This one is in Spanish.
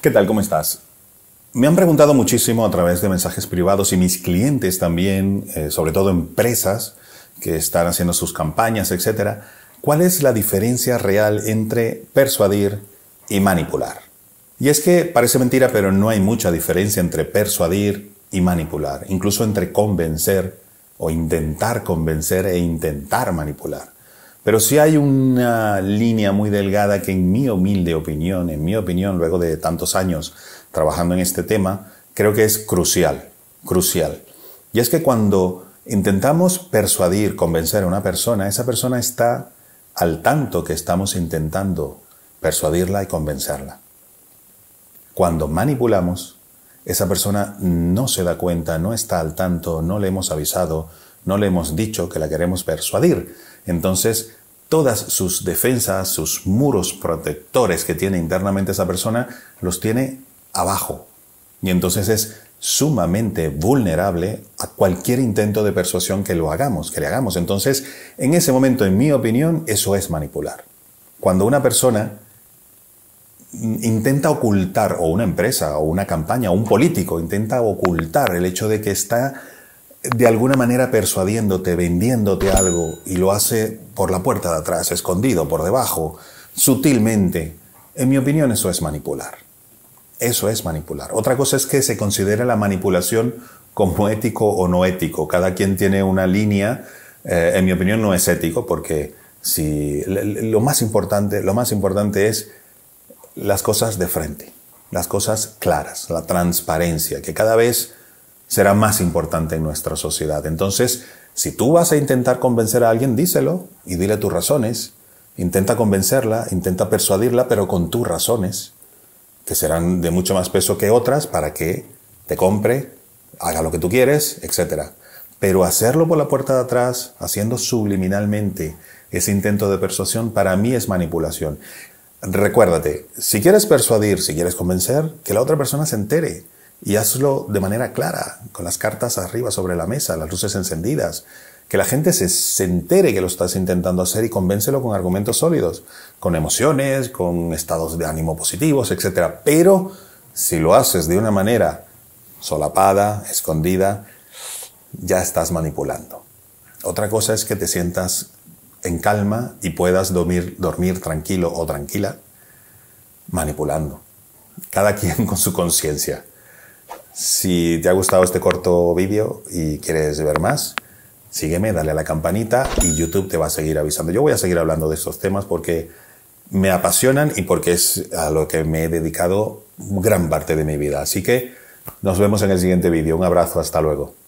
¿Qué tal? ¿Cómo estás? Me han preguntado muchísimo a través de mensajes privados y mis clientes también, eh, sobre todo empresas que están haciendo sus campañas, etcétera, ¿cuál es la diferencia real entre persuadir y manipular? Y es que parece mentira, pero no hay mucha diferencia entre persuadir y manipular, incluso entre convencer o intentar convencer e intentar manipular. Pero sí hay una línea muy delgada que en mi humilde opinión, en mi opinión, luego de tantos años trabajando en este tema, creo que es crucial, crucial. Y es que cuando intentamos persuadir, convencer a una persona, esa persona está al tanto que estamos intentando persuadirla y convencerla. Cuando manipulamos, esa persona no se da cuenta, no está al tanto, no le hemos avisado, no le hemos dicho que la queremos persuadir. Entonces, todas sus defensas, sus muros protectores que tiene internamente esa persona, los tiene abajo. Y entonces es sumamente vulnerable a cualquier intento de persuasión que lo hagamos, que le hagamos. Entonces, en ese momento, en mi opinión, eso es manipular. Cuando una persona intenta ocultar, o una empresa, o una campaña, o un político intenta ocultar el hecho de que está de alguna manera persuadiéndote, vendiéndote algo y lo hace por la puerta de atrás, escondido, por debajo, sutilmente. En mi opinión eso es manipular. Eso es manipular. Otra cosa es que se considere la manipulación como ético o no ético. Cada quien tiene una línea. Eh, en mi opinión no es ético porque si lo más importante, lo más importante es las cosas de frente, las cosas claras, la transparencia, que cada vez será más importante en nuestra sociedad. Entonces, si tú vas a intentar convencer a alguien, díselo y dile tus razones. Intenta convencerla, intenta persuadirla, pero con tus razones, que serán de mucho más peso que otras para que te compre, haga lo que tú quieres, etc. Pero hacerlo por la puerta de atrás, haciendo subliminalmente ese intento de persuasión, para mí es manipulación. Recuérdate, si quieres persuadir, si quieres convencer, que la otra persona se entere y hazlo de manera clara, con las cartas arriba sobre la mesa, las luces encendidas. Que la gente se, entere que lo estás intentando hacer y convéncelo con argumentos sólidos, con emociones, con estados de ánimo positivos, etc. Pero si lo haces de una manera solapada, escondida, ya estás manipulando. Otra cosa es que te sientas en calma y puedas dormir, dormir tranquilo o tranquila manipulando. Cada quien con su conciencia. Si te ha gustado este corto vídeo y quieres ver más, sígueme, dale a la campanita y YouTube te va a seguir avisando. Yo voy a seguir hablando de estos temas porque me apasionan y porque es a lo que me he dedicado gran parte de mi vida. Así que nos vemos en el siguiente vídeo. Un abrazo, hasta luego.